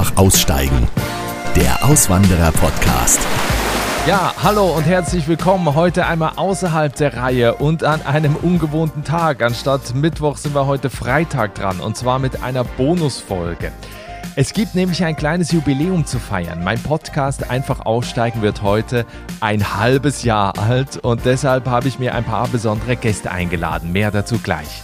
Einfach aussteigen. Der Auswanderer-Podcast. Ja, hallo und herzlich willkommen. Heute einmal außerhalb der Reihe und an einem ungewohnten Tag. Anstatt Mittwoch sind wir heute Freitag dran und zwar mit einer Bonusfolge. Es gibt nämlich ein kleines Jubiläum zu feiern. Mein Podcast Einfach aussteigen wird heute ein halbes Jahr alt und deshalb habe ich mir ein paar besondere Gäste eingeladen. Mehr dazu gleich.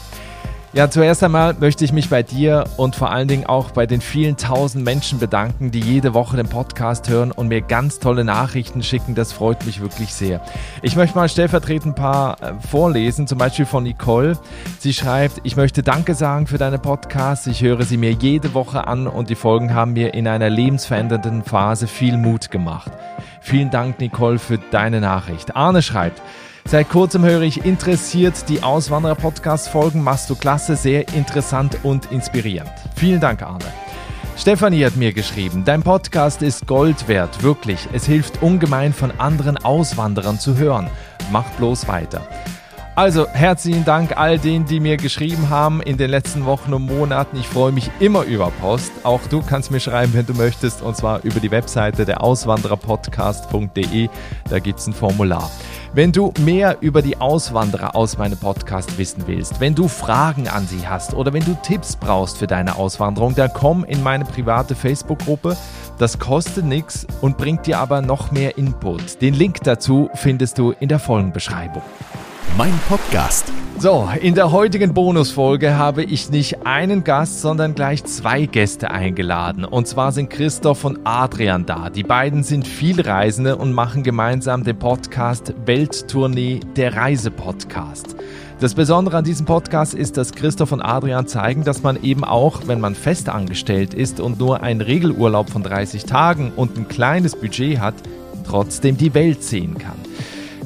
Ja, zuerst einmal möchte ich mich bei dir und vor allen Dingen auch bei den vielen tausend Menschen bedanken, die jede Woche den Podcast hören und mir ganz tolle Nachrichten schicken. Das freut mich wirklich sehr. Ich möchte mal stellvertretend ein paar äh, vorlesen, zum Beispiel von Nicole. Sie schreibt, ich möchte Danke sagen für deine Podcasts. Ich höre sie mir jede Woche an und die Folgen haben mir in einer lebensverändernden Phase viel Mut gemacht. Vielen Dank, Nicole, für deine Nachricht. Arne schreibt, Seit kurzem höre ich interessiert die Auswanderer-Podcast-Folgen. Machst du klasse, sehr interessant und inspirierend. Vielen Dank, Arne. Stefanie hat mir geschrieben, dein Podcast ist Gold wert, wirklich. Es hilft ungemein von anderen Auswanderern zu hören. Mach bloß weiter. Also herzlichen Dank all denen, die mir geschrieben haben in den letzten Wochen und Monaten. Ich freue mich immer über Post. Auch du kannst mir schreiben, wenn du möchtest, und zwar über die Webseite der Auswandererpodcast.de. Da gibt es ein Formular. Wenn du mehr über die Auswanderer aus meinem Podcast wissen willst, wenn du Fragen an sie hast oder wenn du Tipps brauchst für deine Auswanderung, dann komm in meine private Facebook-Gruppe. Das kostet nichts und bringt dir aber noch mehr Input. Den Link dazu findest du in der Folgenbeschreibung mein Podcast. So, in der heutigen Bonusfolge habe ich nicht einen Gast, sondern gleich zwei Gäste eingeladen. Und zwar sind Christoph und Adrian da. Die beiden sind Vielreisende und machen gemeinsam den Podcast Welttournee, der Reisepodcast. Das Besondere an diesem Podcast ist, dass Christoph und Adrian zeigen, dass man eben auch, wenn man fest angestellt ist und nur einen Regelurlaub von 30 Tagen und ein kleines Budget hat, trotzdem die Welt sehen kann.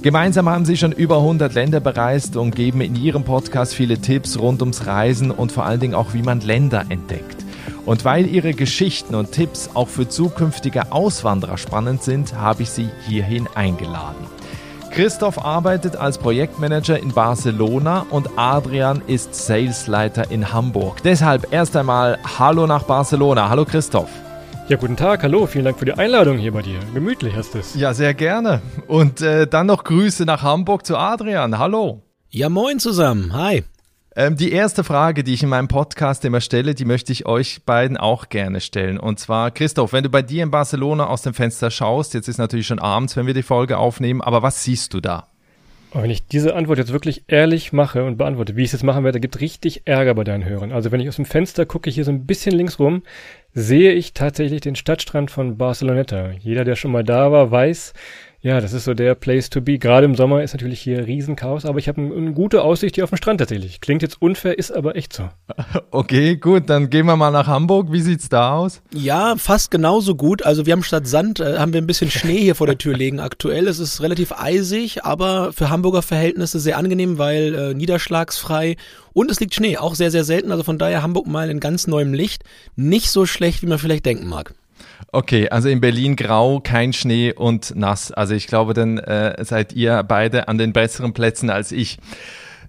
Gemeinsam haben sie schon über 100 Länder bereist und geben in ihrem Podcast viele Tipps rund ums Reisen und vor allen Dingen auch, wie man Länder entdeckt. Und weil ihre Geschichten und Tipps auch für zukünftige Auswanderer spannend sind, habe ich sie hierhin eingeladen. Christoph arbeitet als Projektmanager in Barcelona und Adrian ist Salesleiter in Hamburg. Deshalb erst einmal Hallo nach Barcelona. Hallo Christoph. Ja, guten Tag, hallo, vielen Dank für die Einladung hier bei dir. Gemütlich hast es. Ja, sehr gerne. Und äh, dann noch Grüße nach Hamburg zu Adrian. Hallo. Ja, moin zusammen. Hi. Ähm, die erste Frage, die ich in meinem Podcast immer stelle, die möchte ich euch beiden auch gerne stellen. Und zwar, Christoph, wenn du bei dir in Barcelona aus dem Fenster schaust, jetzt ist natürlich schon abends, wenn wir die Folge aufnehmen, aber was siehst du da? wenn ich diese Antwort jetzt wirklich ehrlich mache und beantworte, wie ich es jetzt machen werde, gibt richtig Ärger bei deinen Hörern. Also wenn ich aus dem Fenster gucke, hier so ein bisschen links rum, sehe ich tatsächlich den Stadtstrand von Barceloneta. Jeder, der schon mal da war, weiß, ja, das ist so der Place to be. Gerade im Sommer ist natürlich hier Riesenchaos, aber ich habe eine gute Aussicht hier auf den Strand tatsächlich. Klingt jetzt unfair, ist aber echt so. Okay, gut, dann gehen wir mal nach Hamburg. Wie sieht's da aus? Ja, fast genauso gut. Also wir haben statt Sand, äh, haben wir ein bisschen Schnee hier vor der Tür liegen aktuell. Es ist relativ eisig, aber für Hamburger Verhältnisse sehr angenehm, weil äh, niederschlagsfrei und es liegt Schnee, auch sehr, sehr selten. Also von daher Hamburg mal in ganz neuem Licht. Nicht so schlecht, wie man vielleicht denken mag. Okay, also in Berlin grau, kein Schnee und nass. Also ich glaube, dann äh, seid ihr beide an den besseren Plätzen als ich.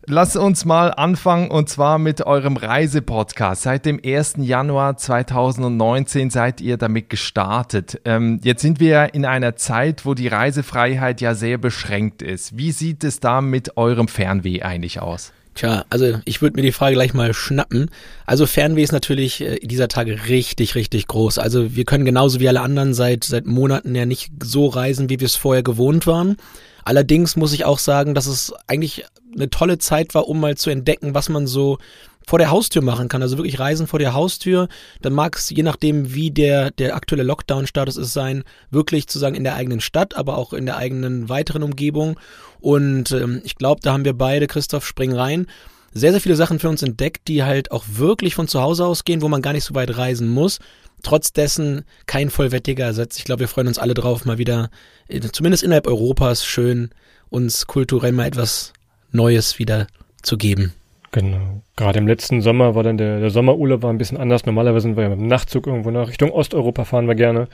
Lass uns mal anfangen und zwar mit eurem Reisepodcast. Seit dem 1. Januar 2019 seid ihr damit gestartet. Ähm, jetzt sind wir in einer Zeit, wo die Reisefreiheit ja sehr beschränkt ist. Wie sieht es da mit eurem Fernweh eigentlich aus? Tja, also ich würde mir die Frage gleich mal schnappen. Also Fernweh ist natürlich äh, dieser Tage richtig, richtig groß. Also wir können genauso wie alle anderen seit, seit Monaten ja nicht so reisen, wie wir es vorher gewohnt waren. Allerdings muss ich auch sagen, dass es eigentlich eine tolle Zeit war, um mal zu entdecken, was man so vor der Haustür machen kann. Also wirklich Reisen vor der Haustür. Dann mag es, je nachdem, wie der, der aktuelle Lockdown-Status ist, sein, wirklich zu sagen in der eigenen Stadt, aber auch in der eigenen weiteren Umgebung. Und ähm, ich glaube, da haben wir beide, Christoph, spring rein, sehr, sehr viele Sachen für uns entdeckt, die halt auch wirklich von zu Hause aus gehen, wo man gar nicht so weit reisen muss. Trotz dessen kein vollwertiger Ersatz. Ich glaube, wir freuen uns alle drauf, mal wieder, äh, zumindest innerhalb Europas, schön uns kulturell mal etwas Neues wieder zu geben. Genau. Gerade im letzten Sommer war dann der, der Sommerurlaub war ein bisschen anders. Normalerweise sind wir ja mit dem Nachtzug irgendwo nach Richtung Osteuropa fahren wir gerne.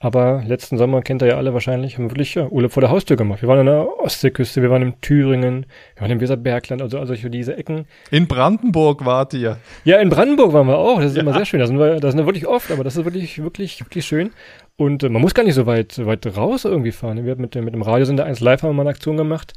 Aber letzten Sommer kennt ihr ja alle wahrscheinlich, haben wir wirklich ja, Urlaub vor der Haustür gemacht. Wir waren an der Ostseeküste, wir waren in Thüringen, wir waren im Weserbergland, also, also für diese Ecken. In Brandenburg wart ihr. Ja, in Brandenburg waren wir auch. Das ist ja. immer sehr schön. Da sind wir, da sind wir wirklich oft, aber das ist wirklich, wirklich, wirklich schön. Und äh, man muss gar nicht so weit, weit raus irgendwie fahren. Wir haben mit, dem, mit dem Radiosender 1 Live haben wir mal eine Aktion gemacht.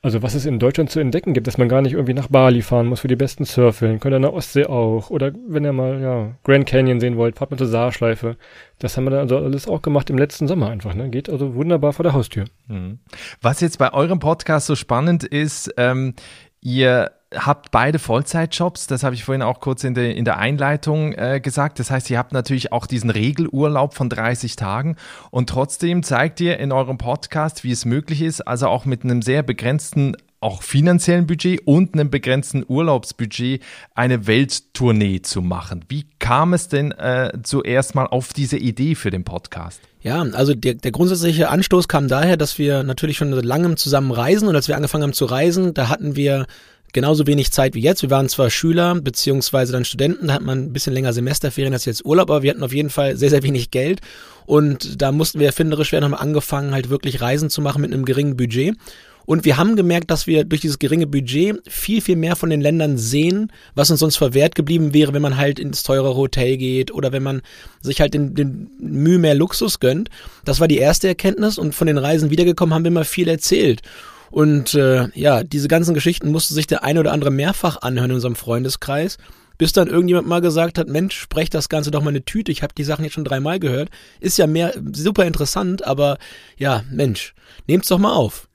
Also was es in Deutschland zu entdecken gibt, dass man gar nicht irgendwie nach Bali fahren muss für die besten Surfeln. Könnt ihr in der Ostsee auch. Oder wenn ihr mal ja, Grand Canyon sehen wollt, fahrt mal zur Saarschleife. Das haben wir dann also alles auch gemacht im letzten Sommer einfach. Ne? Geht also wunderbar vor der Haustür. Mhm. Was jetzt bei eurem Podcast so spannend ist, ähm, ihr habt beide Vollzeitjobs, das habe ich vorhin auch kurz in der, in der Einleitung äh, gesagt. Das heißt, ihr habt natürlich auch diesen Regelurlaub von 30 Tagen und trotzdem zeigt ihr in eurem Podcast, wie es möglich ist, also auch mit einem sehr begrenzten auch finanziellen Budget und einem begrenzten Urlaubsbudget eine Welttournee zu machen. Wie kam es denn äh, zuerst mal auf diese Idee für den Podcast? Ja, also der, der grundsätzliche Anstoß kam daher, dass wir natürlich schon seit langem zusammen reisen und als wir angefangen haben zu reisen, da hatten wir genauso wenig Zeit wie jetzt. Wir waren zwar Schüler beziehungsweise dann Studenten, da hat man ein bisschen länger Semesterferien als jetzt Urlaub, aber wir hatten auf jeden Fall sehr, sehr wenig Geld und da mussten wir erfinderisch werden, haben angefangen halt wirklich Reisen zu machen mit einem geringen Budget. Und wir haben gemerkt, dass wir durch dieses geringe Budget viel, viel mehr von den Ländern sehen, was uns sonst verwehrt geblieben wäre, wenn man halt ins teure Hotel geht oder wenn man sich halt den, den Mühe mehr Luxus gönnt. Das war die erste Erkenntnis und von den Reisen wiedergekommen haben wir immer viel erzählt. Und äh, ja, diese ganzen Geschichten musste sich der eine oder andere mehrfach anhören in unserem Freundeskreis, bis dann irgendjemand mal gesagt hat, Mensch, sprech das Ganze doch mal eine Tüte. Ich habe die Sachen jetzt schon dreimal gehört. Ist ja mehr super interessant, aber ja, Mensch, nehmt's doch mal auf.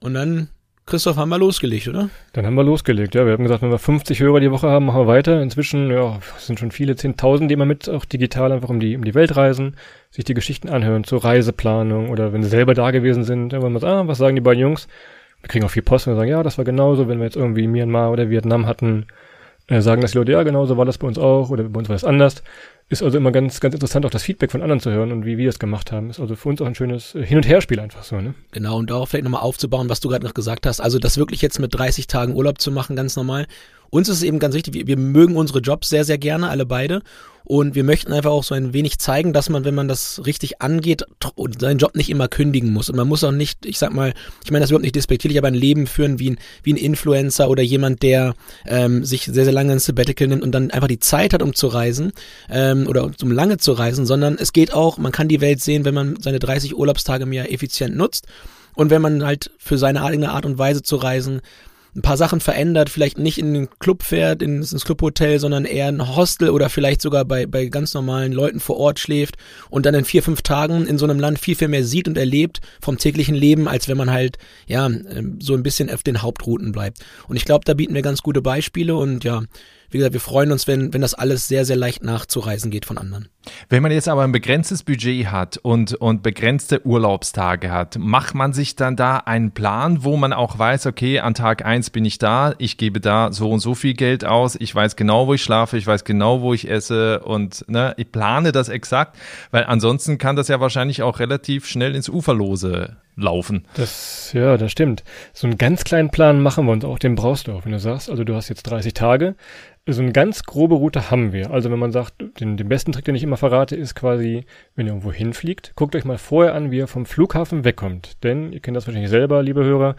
Und dann Christoph, haben wir losgelegt, oder? Dann haben wir losgelegt, ja. Wir haben gesagt, wenn wir 50 Hörer die Woche haben, machen wir weiter. Inzwischen, ja, sind schon viele, 10.000, die immer mit auch digital einfach um die, um die Welt reisen, sich die Geschichten anhören zur Reiseplanung oder wenn sie selber da gewesen sind, dann wollen wir sagen, ah, was sagen die beiden Jungs? Wir kriegen auch viel Post und sagen, ja, das war genauso, wenn wir jetzt irgendwie Myanmar oder Vietnam hatten, äh, sagen das die Leute, ja, genauso war das bei uns auch oder bei uns war das anders. Ist also immer ganz, ganz interessant, auch das Feedback von anderen zu hören und wie wir es gemacht haben. Ist also für uns auch ein schönes Hin- und Herspiel einfach so, ne? Genau, und darauf vielleicht nochmal aufzubauen, was du gerade noch gesagt hast. Also das wirklich jetzt mit 30 Tagen Urlaub zu machen, ganz normal. Uns ist es eben ganz wichtig, wir, wir mögen unsere Jobs sehr, sehr gerne, alle beide. Und wir möchten einfach auch so ein wenig zeigen, dass man, wenn man das richtig angeht, seinen Job nicht immer kündigen muss. Und man muss auch nicht, ich sag mal, ich meine das überhaupt nicht despektierlich, aber ein Leben führen wie ein, wie ein Influencer oder jemand, der ähm, sich sehr, sehr lange ein Sabbatical nimmt und dann einfach die Zeit hat, um zu reisen ähm, oder um lange zu reisen, sondern es geht auch, man kann die Welt sehen, wenn man seine 30 Urlaubstage im Jahr effizient nutzt. Und wenn man halt für seine eigene Art und Weise zu reisen ein paar Sachen verändert, vielleicht nicht in den Club fährt, ins, ins Clubhotel, sondern eher ein Hostel oder vielleicht sogar bei, bei ganz normalen Leuten vor Ort schläft und dann in vier, fünf Tagen in so einem Land viel, viel mehr sieht und erlebt vom täglichen Leben, als wenn man halt, ja, ähm, so ein bisschen auf den Hauptrouten bleibt. Und ich glaube, da bieten wir ganz gute Beispiele und ja, wie gesagt, wir freuen uns, wenn, wenn das alles sehr, sehr leicht nachzureisen geht von anderen. Wenn man jetzt aber ein begrenztes Budget hat und, und begrenzte Urlaubstage hat, macht man sich dann da einen Plan, wo man auch weiß, okay, an Tag eins bin ich da, ich gebe da so und so viel Geld aus, ich weiß genau, wo ich schlafe, ich weiß genau, wo ich esse und ne, ich plane das exakt, weil ansonsten kann das ja wahrscheinlich auch relativ schnell ins Uferlose laufen. Das, ja, das stimmt. So einen ganz kleinen Plan machen wir uns auch, den brauchst du auch, wenn du sagst, also du hast jetzt 30 Tage, so eine ganz grobe Route haben wir. Also wenn man sagt, den, den besten Trick, den ich immer verrate, ist quasi, wenn ihr irgendwo hinfliegt, guckt euch mal vorher an, wie ihr vom Flughafen wegkommt. Denn ihr kennt das wahrscheinlich selber, liebe Hörer,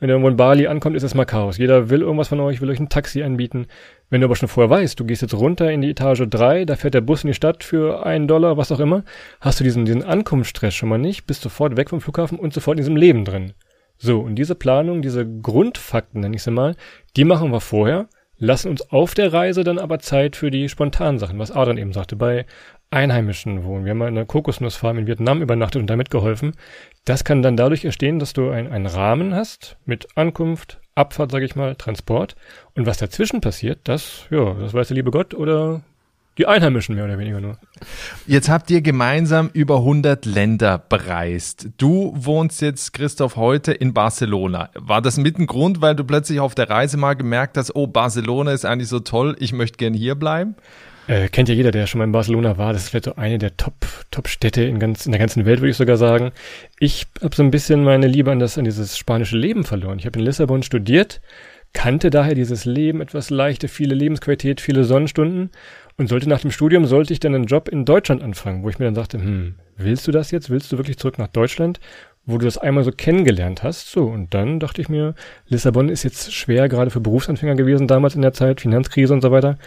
wenn ihr irgendwo in Bali ankommt, ist es mal Chaos. Jeder will irgendwas von euch, will euch ein Taxi anbieten. Wenn du aber schon vorher weißt, du gehst jetzt runter in die Etage 3, da fährt der Bus in die Stadt für einen Dollar, was auch immer, hast du diesen, diesen Ankunftsstress schon mal nicht, bist sofort weg vom Flughafen und sofort in diesem Leben drin. So, und diese Planung, diese Grundfakten, nenne ich sie mal, die machen wir vorher lassen uns auf der Reise dann aber Zeit für die spontanen Sachen, was Adrian eben sagte, bei Einheimischen wohnen. Wir haben mal in einer Kokosnussfarm in Vietnam übernachtet und damit geholfen. Das kann dann dadurch entstehen, dass du ein, einen Rahmen hast mit Ankunft, Abfahrt, sage ich mal, Transport. Und was dazwischen passiert, das, ja, das weiß der liebe Gott oder die Einheimischen mehr oder weniger nur. Jetzt habt ihr gemeinsam über 100 Länder bereist. Du wohnst jetzt, Christoph, heute in Barcelona. War das mit ein Grund, weil du plötzlich auf der Reise mal gemerkt hast, oh, Barcelona ist eigentlich so toll, ich möchte gern hier bleiben? Äh, kennt ja jeder, der schon mal in Barcelona war. Das ist vielleicht so eine der Top, Top-Städte in, ganz, in der ganzen Welt, würde ich sogar sagen. Ich habe so ein bisschen meine Liebe an, das, an dieses spanische Leben verloren. Ich habe in Lissabon studiert, kannte daher dieses Leben etwas leichte, viele Lebensqualität, viele Sonnenstunden und sollte nach dem Studium, sollte ich dann einen Job in Deutschland anfangen, wo ich mir dann sagte, hm, willst du das jetzt? Willst du wirklich zurück nach Deutschland? wo du das einmal so kennengelernt hast. So, und dann dachte ich mir, Lissabon ist jetzt schwer, gerade für Berufsanfänger gewesen damals in der Zeit, Finanzkrise und so weiter.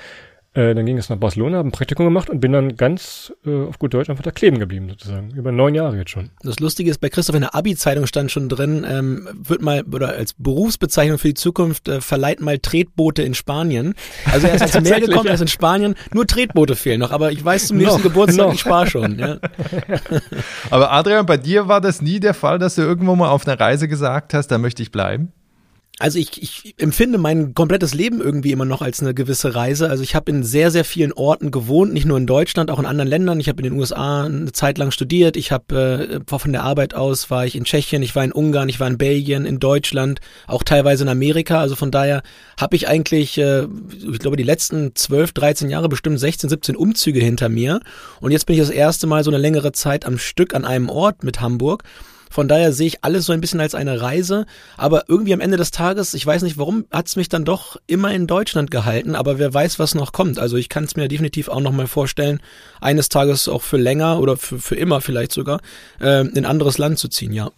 Äh, dann ging es nach Barcelona, habe ein Praktikum gemacht und bin dann ganz äh, auf gut Deutsch einfach da kleben geblieben sozusagen. Über neun Jahre jetzt schon. Das Lustige ist, bei Christoph in der Abi-Zeitung stand schon drin, ähm, wird mal, oder als Berufsbezeichnung für die Zukunft, äh, verleiht mal Tretboote in Spanien. Also er ist ans Meer gekommen, er ist in Spanien, nur Tretboote fehlen noch, aber ich weiß zum nächsten Geburtstag, noch. ich spare schon. Ja. aber Adrian, bei dir war das nie der Fall, dass du irgendwo mal auf einer Reise gesagt hast, da möchte ich bleiben? Also ich, ich empfinde mein komplettes Leben irgendwie immer noch als eine gewisse Reise. Also ich habe in sehr, sehr vielen Orten gewohnt, nicht nur in Deutschland, auch in anderen Ländern. Ich habe in den USA eine Zeit lang studiert. Ich habe äh, von der Arbeit aus war ich in Tschechien, ich war in Ungarn, ich war in Belgien, in Deutschland, auch teilweise in Amerika. Also von daher habe ich eigentlich, äh, ich glaube, die letzten 12, 13 Jahre bestimmt 16, 17 Umzüge hinter mir. Und jetzt bin ich das erste Mal so eine längere Zeit am Stück an einem Ort mit Hamburg. Von daher sehe ich alles so ein bisschen als eine Reise. Aber irgendwie am Ende des Tages, ich weiß nicht warum, hat es mich dann doch immer in Deutschland gehalten. Aber wer weiß, was noch kommt. Also ich kann es mir definitiv auch nochmal vorstellen, eines Tages auch für länger oder für, für immer vielleicht sogar äh, in ein anderes Land zu ziehen, ja.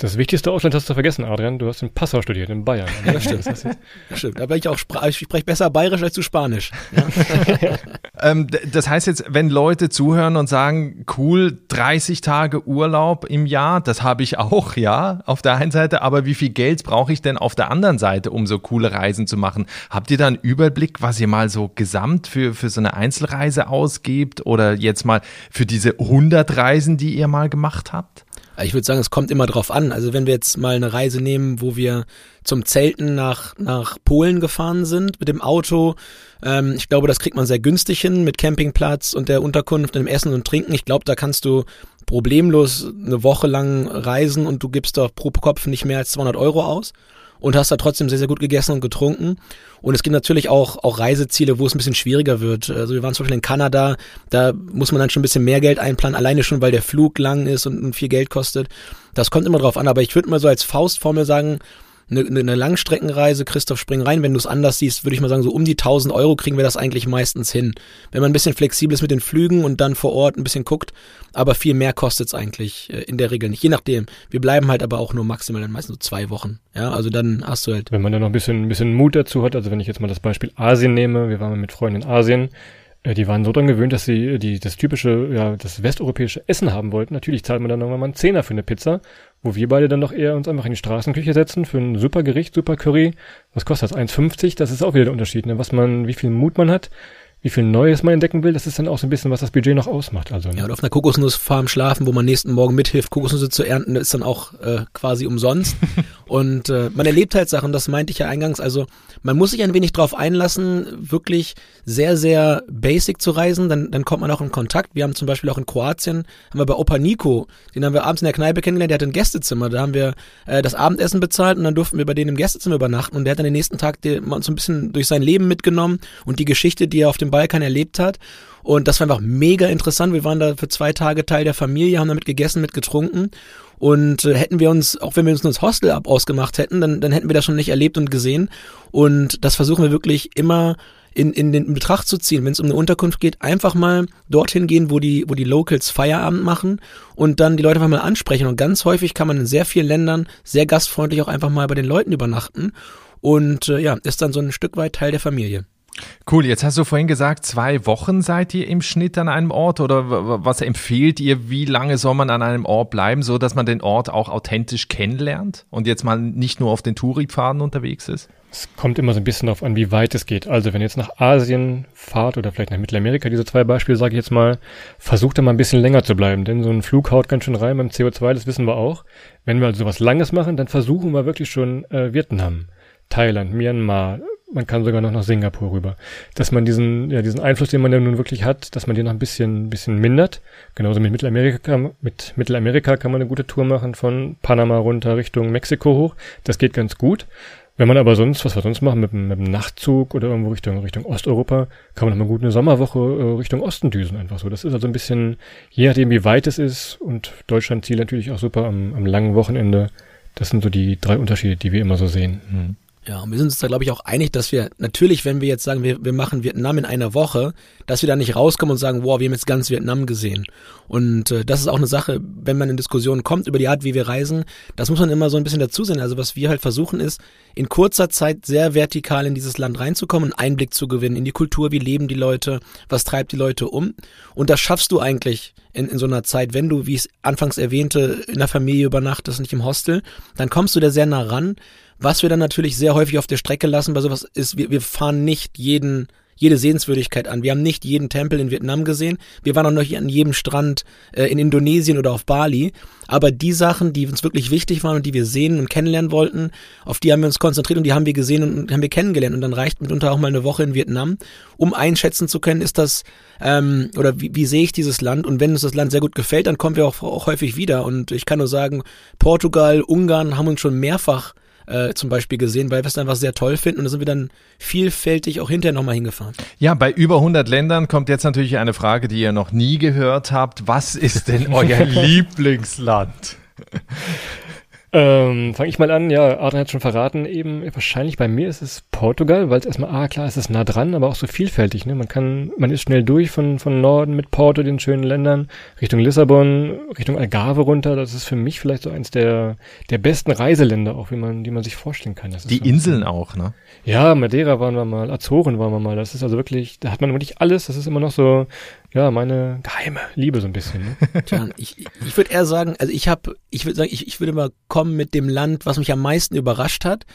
Das wichtigste Ausland hast du vergessen, Adrian. Du hast in Passau studiert, in Bayern. Ja, stimmt. Das, stimmt. Da bin ich auch, ich spreche besser Bayerisch als du Spanisch. Ja. Ähm, das heißt jetzt, wenn Leute zuhören und sagen, cool, 30 Tage Urlaub im Jahr, das habe ich auch, ja, auf der einen Seite, aber wie viel Geld brauche ich denn auf der anderen Seite, um so coole Reisen zu machen? Habt ihr da einen Überblick, was ihr mal so gesamt für, für so eine Einzelreise ausgebt oder jetzt mal für diese 100 Reisen, die ihr mal gemacht habt? Ich würde sagen, es kommt immer drauf an. Also wenn wir jetzt mal eine Reise nehmen, wo wir zum Zelten nach, nach Polen gefahren sind mit dem Auto, ähm, ich glaube, das kriegt man sehr günstig hin mit Campingplatz und der Unterkunft, dem Essen und Trinken. Ich glaube, da kannst du problemlos eine Woche lang reisen und du gibst doch pro Kopf nicht mehr als 200 Euro aus und hast da trotzdem sehr, sehr gut gegessen und getrunken. Und es gibt natürlich auch, auch Reiseziele, wo es ein bisschen schwieriger wird. Also wir waren zum Beispiel in Kanada, da muss man dann schon ein bisschen mehr Geld einplanen, alleine schon, weil der Flug lang ist und, viel Geld kostet. Das kommt immer drauf an, aber ich würde mal so als Faustformel sagen, eine, eine Langstreckenreise, Christoph, spring rein. Wenn du es anders siehst, würde ich mal sagen, so um die 1000 Euro kriegen wir das eigentlich meistens hin. Wenn man ein bisschen flexibel ist mit den Flügen und dann vor Ort ein bisschen guckt, aber viel mehr kostet es eigentlich äh, in der Regel nicht. Je nachdem. Wir bleiben halt aber auch nur maximal dann meistens so zwei Wochen. Ja, also dann hast du halt. Wenn man dann noch ein bisschen, ein bisschen Mut dazu hat, also wenn ich jetzt mal das Beispiel Asien nehme, wir waren mit Freunden in Asien, die waren so dran gewöhnt, dass sie die, das typische, ja, das westeuropäische Essen haben wollten. Natürlich zahlt man dann irgendwann mal einen Zehner für eine Pizza, wo wir beide dann doch eher uns einfach in die Straßenküche setzen für ein super Gericht, super Curry. Was kostet das? 1,50? Das ist auch wieder der Unterschied, ne? was man, wie viel Mut man hat wie viel Neues man entdecken will, das ist dann auch so ein bisschen, was das Budget noch ausmacht. Also, ne? Ja, und auf einer Kokosnussfarm schlafen, wo man nächsten Morgen mithilft, Kokosnüsse zu ernten, ist dann auch äh, quasi umsonst. und äh, man erlebt halt Sachen, das meinte ich ja eingangs. Also man muss sich ein wenig drauf einlassen, wirklich sehr, sehr basic zu reisen, dann, dann kommt man auch in Kontakt. Wir haben zum Beispiel auch in Kroatien, haben wir bei Opa Nico, den haben wir abends in der Kneipe kennengelernt, der hat ein Gästezimmer, da haben wir äh, das Abendessen bezahlt und dann durften wir bei denen im Gästezimmer übernachten und der hat dann den nächsten Tag die, uns so ein bisschen durch sein Leben mitgenommen und die Geschichte, die er auf dem Balkan erlebt hat. Und das war einfach mega interessant. Wir waren da für zwei Tage Teil der Familie, haben damit gegessen, mit getrunken. Und äh, hätten wir uns, auch wenn wir uns nur das Hostel ab ausgemacht hätten, dann, dann hätten wir das schon nicht erlebt und gesehen. Und das versuchen wir wirklich immer in, in den in Betracht zu ziehen, wenn es um eine Unterkunft geht, einfach mal dorthin gehen, wo die, wo die Locals Feierabend machen und dann die Leute einfach mal ansprechen. Und ganz häufig kann man in sehr vielen Ländern sehr gastfreundlich auch einfach mal bei den Leuten übernachten und äh, ja, ist dann so ein Stück weit Teil der Familie. Cool, jetzt hast du vorhin gesagt, zwei Wochen seid ihr im Schnitt an einem Ort oder was empfehlt ihr, wie lange soll man an einem Ort bleiben, so dass man den Ort auch authentisch kennenlernt und jetzt mal nicht nur auf den Touri-Pfaden unterwegs ist? Es kommt immer so ein bisschen darauf an, wie weit es geht. Also wenn ihr jetzt nach Asien fahrt oder vielleicht nach Mittelamerika, diese zwei Beispiele sage ich jetzt mal, versucht da mal ein bisschen länger zu bleiben, denn so ein Flug haut ganz schön rein beim CO2, das wissen wir auch. Wenn wir also was Langes machen, dann versuchen wir wirklich schon äh, Vietnam, Thailand, Myanmar, man kann sogar noch nach Singapur rüber. Dass man diesen, ja, diesen Einfluss, den man ja nun wirklich hat, dass man den noch ein bisschen, bisschen mindert. Genauso mit Mittelamerika, mit Mittelamerika kann man eine gute Tour machen von Panama runter Richtung Mexiko hoch. Das geht ganz gut. Wenn man aber sonst, was wir sonst machen, mit, mit einem Nachtzug oder irgendwo Richtung, Richtung Osteuropa, kann man noch mal gut eine Sommerwoche äh, Richtung Osten düsen, einfach so. Das ist also ein bisschen, je nachdem wie weit es ist und Deutschland Ziel natürlich auch super am, am langen Wochenende. Das sind so die drei Unterschiede, die wir immer so sehen. Mhm. Ja, und wir sind uns da, glaube ich, auch einig, dass wir natürlich, wenn wir jetzt sagen, wir, wir machen Vietnam in einer Woche, dass wir da nicht rauskommen und sagen, wow, wir haben jetzt ganz Vietnam gesehen. Und äh, das ist auch eine Sache, wenn man in Diskussionen kommt über die Art, wie wir reisen, das muss man immer so ein bisschen dazu sehen. Also was wir halt versuchen ist, in kurzer Zeit sehr vertikal in dieses Land reinzukommen, einen Einblick zu gewinnen in die Kultur, wie leben die Leute, was treibt die Leute um. Und das schaffst du eigentlich in, in so einer Zeit, wenn du, wie ich es anfangs erwähnte, in der Familie übernachtest, nicht im Hostel, dann kommst du da sehr nah ran was wir dann natürlich sehr häufig auf der Strecke lassen bei sowas ist, wir, wir fahren nicht jeden jede Sehenswürdigkeit an. Wir haben nicht jeden Tempel in Vietnam gesehen. Wir waren auch noch an jedem Strand äh, in Indonesien oder auf Bali. Aber die Sachen, die uns wirklich wichtig waren und die wir sehen und kennenlernen wollten, auf die haben wir uns konzentriert und die haben wir gesehen und haben wir kennengelernt. Und dann reicht mitunter auch mal eine Woche in Vietnam, um einschätzen zu können, ist das ähm, oder wie, wie sehe ich dieses Land? Und wenn uns das Land sehr gut gefällt, dann kommen wir auch, auch häufig wieder. Und ich kann nur sagen, Portugal, Ungarn haben uns schon mehrfach äh, zum Beispiel gesehen, weil wir es einfach sehr toll finden und da sind wir dann vielfältig auch hinterher nochmal hingefahren. Ja, bei über 100 Ländern kommt jetzt natürlich eine Frage, die ihr noch nie gehört habt. Was ist denn euer Lieblingsland? Ähm, Fange ich mal an, ja, Adrian hat schon verraten, eben wahrscheinlich bei mir ist es Portugal, weil es erstmal, ah klar, es ist nah dran, aber auch so vielfältig, ne? Man kann, man ist schnell durch von, von Norden mit Porto, den schönen Ländern, Richtung Lissabon, Richtung Algarve runter. Das ist für mich vielleicht so eins der, der besten Reiseländer, auch wie man, die man sich vorstellen kann. die so Inseln auch, ne? Ja, Madeira waren wir mal, Azoren waren wir mal. Das ist also wirklich, da hat man wirklich alles. Das ist immer noch so, ja, meine geheime Liebe so ein bisschen. Ne? Tja, ich, ich würde eher sagen, also ich habe, ich würde sagen, ich, ich würde mal kommen mit dem Land, was mich am meisten überrascht hat.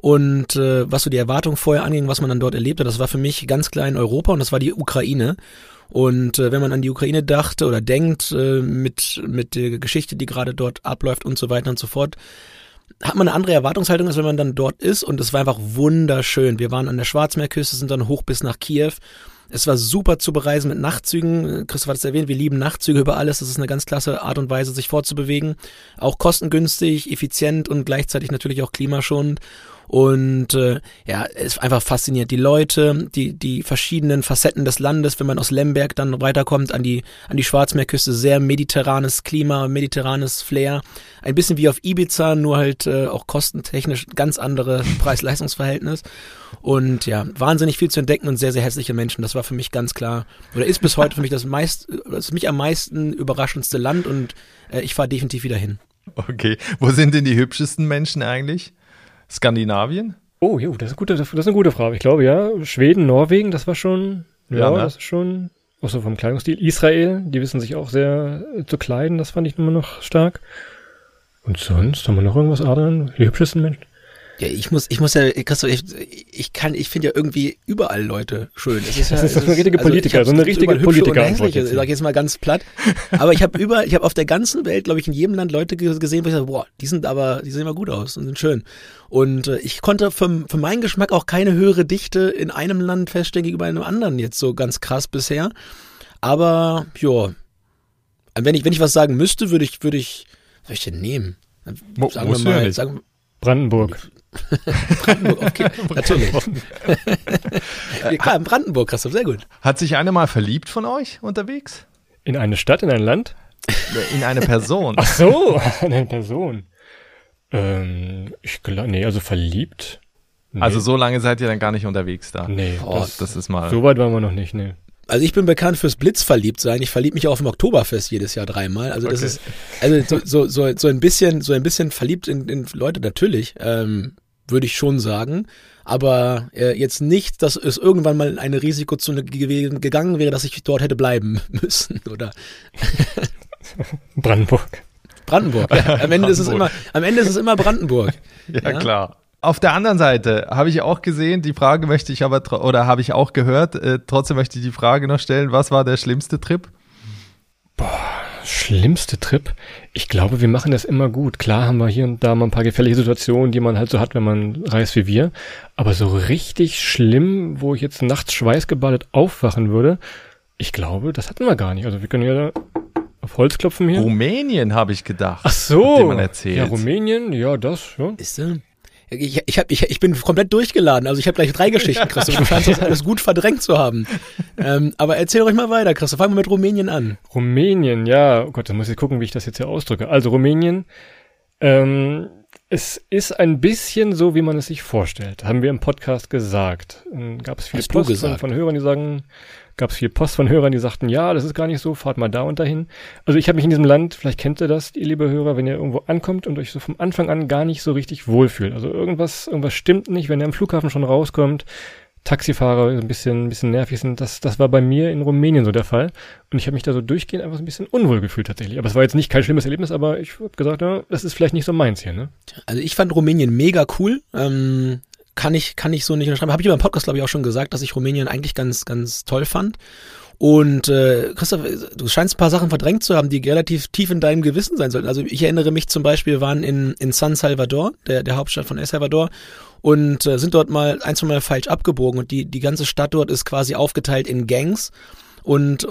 Und äh, was so die Erwartung vorher anging, was man dann dort erlebt hat, das war für mich ganz klar in Europa und das war die Ukraine. Und äh, wenn man an die Ukraine dachte oder denkt, äh, mit, mit der Geschichte, die gerade dort abläuft und so weiter und so fort, hat man eine andere Erwartungshaltung, als wenn man dann dort ist. Und es war einfach wunderschön. Wir waren an der Schwarzmeerküste, sind dann hoch bis nach Kiew es war super zu bereisen mit Nachtzügen. Christoph hat es erwähnt, wir lieben Nachtzüge über alles. Das ist eine ganz klasse Art und Weise, sich fortzubewegen. Auch kostengünstig, effizient und gleichzeitig natürlich auch klimaschonend. Und äh, ja, es ist einfach fasziniert. Die Leute, die, die verschiedenen Facetten des Landes, wenn man aus Lemberg dann weiterkommt an die, an die Schwarzmeerküste, sehr mediterranes Klima, mediterranes Flair. Ein bisschen wie auf Ibiza, nur halt äh, auch kostentechnisch ganz andere Preis-Leistungs-Verhältnis. Und ja, wahnsinnig viel zu entdecken und sehr, sehr hässliche Menschen. Das war für mich ganz klar, oder ist bis heute für mich das meist, das mich am meisten überraschendste Land und äh, ich fahre definitiv wieder hin. Okay. Wo sind denn die hübschesten Menschen eigentlich? Skandinavien? Oh, jo, das ist, gute, das ist eine gute Frage. Ich glaube, ja. Schweden, Norwegen, das war schon, ja, ja ne? das ist schon, auch so vom Kleidungsstil. Israel, die wissen sich auch sehr äh, zu kleiden, das fand ich immer noch stark. Und sonst, haben wir noch irgendwas, Adrian? Die hübschesten Menschen? Ja, ich muss, ich muss ja, Christoph, ich, ich kann, ich finde ja irgendwie überall Leute schön. Es ist ja, das ist so eine richtige also Politiker, also so eine richtige Politiker. Sag ich jetzt mal ganz platt. Aber ich habe über, ich habe auf der ganzen Welt, glaube ich, in jedem Land Leute gesehen, wo ich sage, boah, die sind aber, die sehen immer gut aus und sind schön. Und äh, ich konnte für, für meinen Geschmack auch keine höhere Dichte in einem Land feststellen gegenüber einem anderen jetzt so ganz krass bisher. Aber ja, wenn ich wenn ich was sagen müsste, würde ich würde ich was ich denn nehmen? Sagen wir mal, sagen, Brandenburg. Brandenburg, okay, natürlich. Klar, in Brandenburg, Christoph, sehr gut. Hat sich einer mal verliebt von euch unterwegs? In eine Stadt, in ein Land? In eine Person. Ach so, in eine Person. Ähm, ich glaube, nee, also verliebt. Nee. Also so lange seid ihr dann gar nicht unterwegs da? Nee, oh, das, das ist mal. So weit waren wir noch nicht, nee. Also ich bin bekannt fürs Blitzverliebt sein. Ich verliebe mich auch auf dem Oktoberfest jedes Jahr dreimal. Also das okay. ist also so, so, so, so ein bisschen so ein bisschen verliebt in, in Leute natürlich ähm, würde ich schon sagen. Aber äh, jetzt nicht, dass es irgendwann mal in eine Risikozone gegangen wäre, dass ich dort hätte bleiben müssen, oder? Brandenburg. Brandenburg, ja. Am Ende, Brandenburg. Ist es immer, am Ende ist es immer Brandenburg. ja, ja, klar. Auf der anderen Seite habe ich auch gesehen, die Frage möchte ich aber, oder habe ich auch gehört, äh, trotzdem möchte ich die Frage noch stellen, was war der schlimmste Trip? Boah, schlimmste Trip? Ich glaube, wir machen das immer gut. Klar haben wir hier und da mal ein paar gefährliche Situationen, die man halt so hat, wenn man reist wie wir. Aber so richtig schlimm, wo ich jetzt nachts schweißgebadet aufwachen würde, ich glaube, das hatten wir gar nicht. Also wir können ja auf Holz klopfen hier. Rumänien habe ich gedacht. Ach so. Ja, Rumänien, ja, das, ja. Ist denn? Ich, ich, hab, ich, ich bin komplett durchgeladen. Also ich habe gleich drei Geschichten, Christoph. Du scheinst das alles gut verdrängt zu haben. Ähm, aber erzähl euch mal weiter, Christoph. Fangen wir mit Rumänien an. Rumänien, ja. Oh Gott, da muss ich gucken, wie ich das jetzt hier ausdrücke. Also Rumänien, ähm, Es ist ein bisschen so, wie man es sich vorstellt. Haben wir im Podcast gesagt. Gab es viele Post von, von, Hörern, die sagen, gab es viel Post von Hörern, die sagten, ja, das ist gar nicht so, fahrt mal da und dahin. Also ich habe mich in diesem Land, vielleicht kennt ihr das, ihr liebe Hörer, wenn ihr irgendwo ankommt und euch so vom Anfang an gar nicht so richtig wohlfühlt. Also irgendwas, irgendwas stimmt nicht, wenn ihr am Flughafen schon rauskommt, Taxifahrer ein bisschen, ein bisschen nervig sind. Das, das war bei mir in Rumänien so der Fall. Und ich habe mich da so durchgehend einfach so ein bisschen unwohl gefühlt tatsächlich. Aber es war jetzt nicht kein schlimmes Erlebnis, aber ich habe gesagt, ja, das ist vielleicht nicht so meins hier. Ne? Also ich fand Rumänien mega cool. Ähm, kann ich, kann ich so nicht unterschreiben. Habe ich über im Podcast, glaube ich, auch schon gesagt, dass ich Rumänien eigentlich ganz, ganz toll fand. Und äh, Christoph, du scheinst ein paar Sachen verdrängt zu haben, die relativ tief in deinem Gewissen sein sollten. Also ich erinnere mich zum Beispiel, wir waren in, in San Salvador, der, der Hauptstadt von El Salvador, und äh, sind dort mal ein, zwei Mal falsch abgebogen. Und die, die ganze Stadt dort ist quasi aufgeteilt in Gangs. Und äh,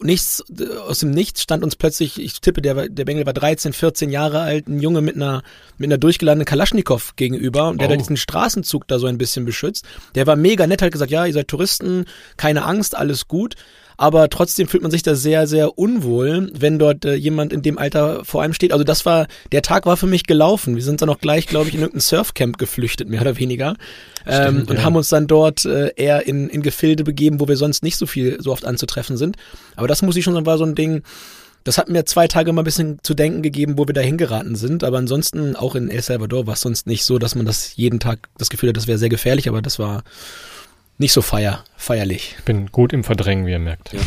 nichts, aus dem Nichts stand uns plötzlich, ich tippe, der, der Bengel war 13, 14 Jahre alt, ein Junge mit einer, mit einer durchgeladenen Kalaschnikow gegenüber und der oh. hat diesen Straßenzug da so ein bisschen beschützt. Der war mega nett, hat gesagt, ja, ihr seid Touristen, keine Angst, alles gut aber trotzdem fühlt man sich da sehr, sehr unwohl, wenn dort äh, jemand in dem Alter vor einem steht. Also das war, der Tag war für mich gelaufen. Wir sind dann auch gleich, glaube ich, in irgendein Surfcamp geflüchtet, mehr oder weniger. Ähm, Stimmt, und ja. haben uns dann dort äh, eher in, in Gefilde begeben, wo wir sonst nicht so viel, so oft anzutreffen sind. Aber das muss ich schon sagen, war so ein Ding, das hat mir zwei Tage mal ein bisschen zu denken gegeben, wo wir da hingeraten sind. Aber ansonsten, auch in El Salvador war es sonst nicht so, dass man das jeden Tag das Gefühl hat, das wäre sehr gefährlich, aber das war nicht so feier, feierlich. Ich bin gut im Verdrängen, wie ihr merkt. Ja.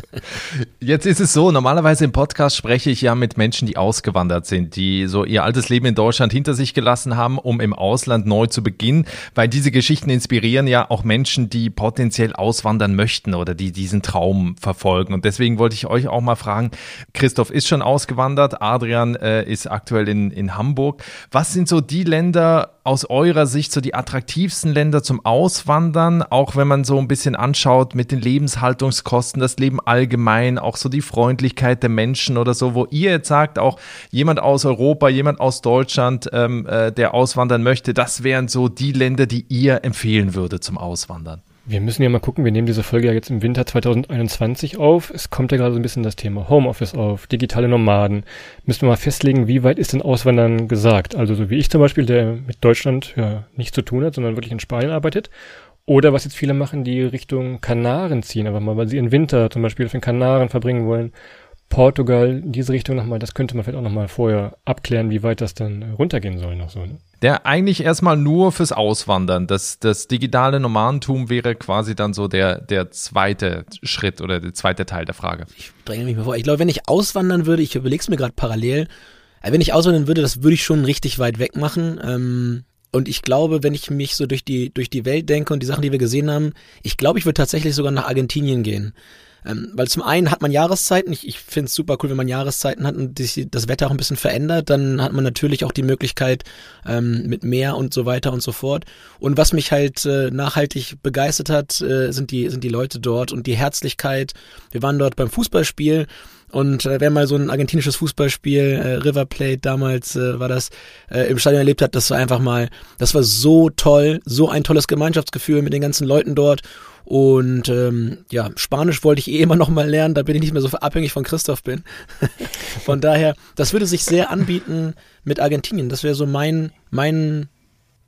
Jetzt ist es so, normalerweise im Podcast spreche ich ja mit Menschen, die ausgewandert sind, die so ihr altes Leben in Deutschland hinter sich gelassen haben, um im Ausland neu zu beginnen, weil diese Geschichten inspirieren ja auch Menschen, die potenziell auswandern möchten oder die diesen Traum verfolgen. Und deswegen wollte ich euch auch mal fragen, Christoph ist schon ausgewandert, Adrian äh, ist aktuell in, in Hamburg. Was sind so die Länder aus eurer Sicht so die attraktivsten Länder zum Auswandern, auch wenn man so ein bisschen anschaut mit den Lebenshaltungskosten, das Leben allgemein, auch so die Freundlichkeit der Menschen oder so, wo ihr jetzt sagt, auch jemand aus Europa, jemand aus Deutschland, ähm, äh, der auswandern möchte, das wären so die Länder, die ihr empfehlen würde zum Auswandern? Wir müssen ja mal gucken, wir nehmen diese Folge ja jetzt im Winter 2021 auf. Es kommt ja gerade so ein bisschen das Thema Homeoffice auf, digitale Nomaden. Müssen wir mal festlegen, wie weit ist denn Auswandern gesagt? Also so wie ich zum Beispiel, der mit Deutschland ja nichts zu tun hat, sondern wirklich in Spanien arbeitet. Oder was jetzt viele machen, die Richtung Kanaren ziehen, aber mal, weil sie ihren Winter zum Beispiel auf den Kanaren verbringen wollen. Portugal, diese Richtung nochmal, das könnte man vielleicht auch nochmal vorher abklären, wie weit das dann runtergehen soll noch so. Ne? Der eigentlich erstmal nur fürs Auswandern. Das, das digitale Nomadentum wäre quasi dann so der, der zweite Schritt oder der zweite Teil der Frage. Ich dränge mich mal vor. Ich glaube, wenn ich auswandern würde, ich überlege es mir gerade parallel, äh, wenn ich auswandern würde, das würde ich schon richtig weit weg machen. Ähm, und ich glaube, wenn ich mich so durch die, durch die Welt denke und die Sachen, die wir gesehen haben, ich glaube, ich würde tatsächlich sogar nach Argentinien gehen. Ähm, weil zum einen hat man Jahreszeiten, ich, ich finde es super cool, wenn man Jahreszeiten hat und sich das Wetter auch ein bisschen verändert, dann hat man natürlich auch die Möglichkeit ähm, mit Meer und so weiter und so fort. Und was mich halt äh, nachhaltig begeistert hat, äh, sind, die, sind die Leute dort und die Herzlichkeit. Wir waren dort beim Fußballspiel und äh, wer mal so ein argentinisches Fußballspiel, äh, River Plate damals äh, war das, äh, im Stadion erlebt hat, das war einfach mal, das war so toll, so ein tolles Gemeinschaftsgefühl mit den ganzen Leuten dort. Und ähm, ja, Spanisch wollte ich eh immer noch mal lernen, da bin ich nicht mehr so abhängig von Christoph bin. von daher, das würde sich sehr anbieten mit Argentinien. Das wäre so mein, mein,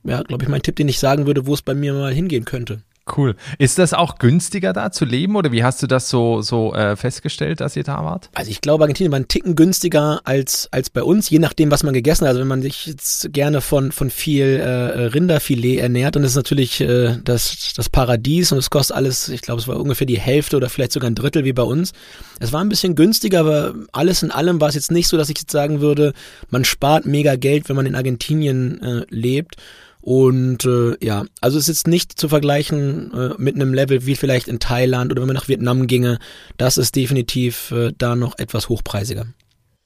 ja, glaube ich, mein Tipp, den ich sagen würde, wo es bei mir mal hingehen könnte. Cool. Ist das auch günstiger da zu leben oder wie hast du das so, so äh, festgestellt, dass ihr da wart? Also ich glaube, Argentinien war ein Ticken günstiger als, als bei uns, je nachdem, was man gegessen hat. Also wenn man sich jetzt gerne von, von viel äh, Rinderfilet ernährt, dann ist natürlich äh, das, das Paradies und es kostet alles, ich glaube, es war ungefähr die Hälfte oder vielleicht sogar ein Drittel wie bei uns. Es war ein bisschen günstiger, aber alles in allem war es jetzt nicht so, dass ich jetzt sagen würde, man spart mega Geld, wenn man in Argentinien äh, lebt. Und äh, ja, also es ist nicht zu vergleichen äh, mit einem Level wie vielleicht in Thailand oder wenn man nach Vietnam ginge. Das ist definitiv äh, da noch etwas hochpreisiger.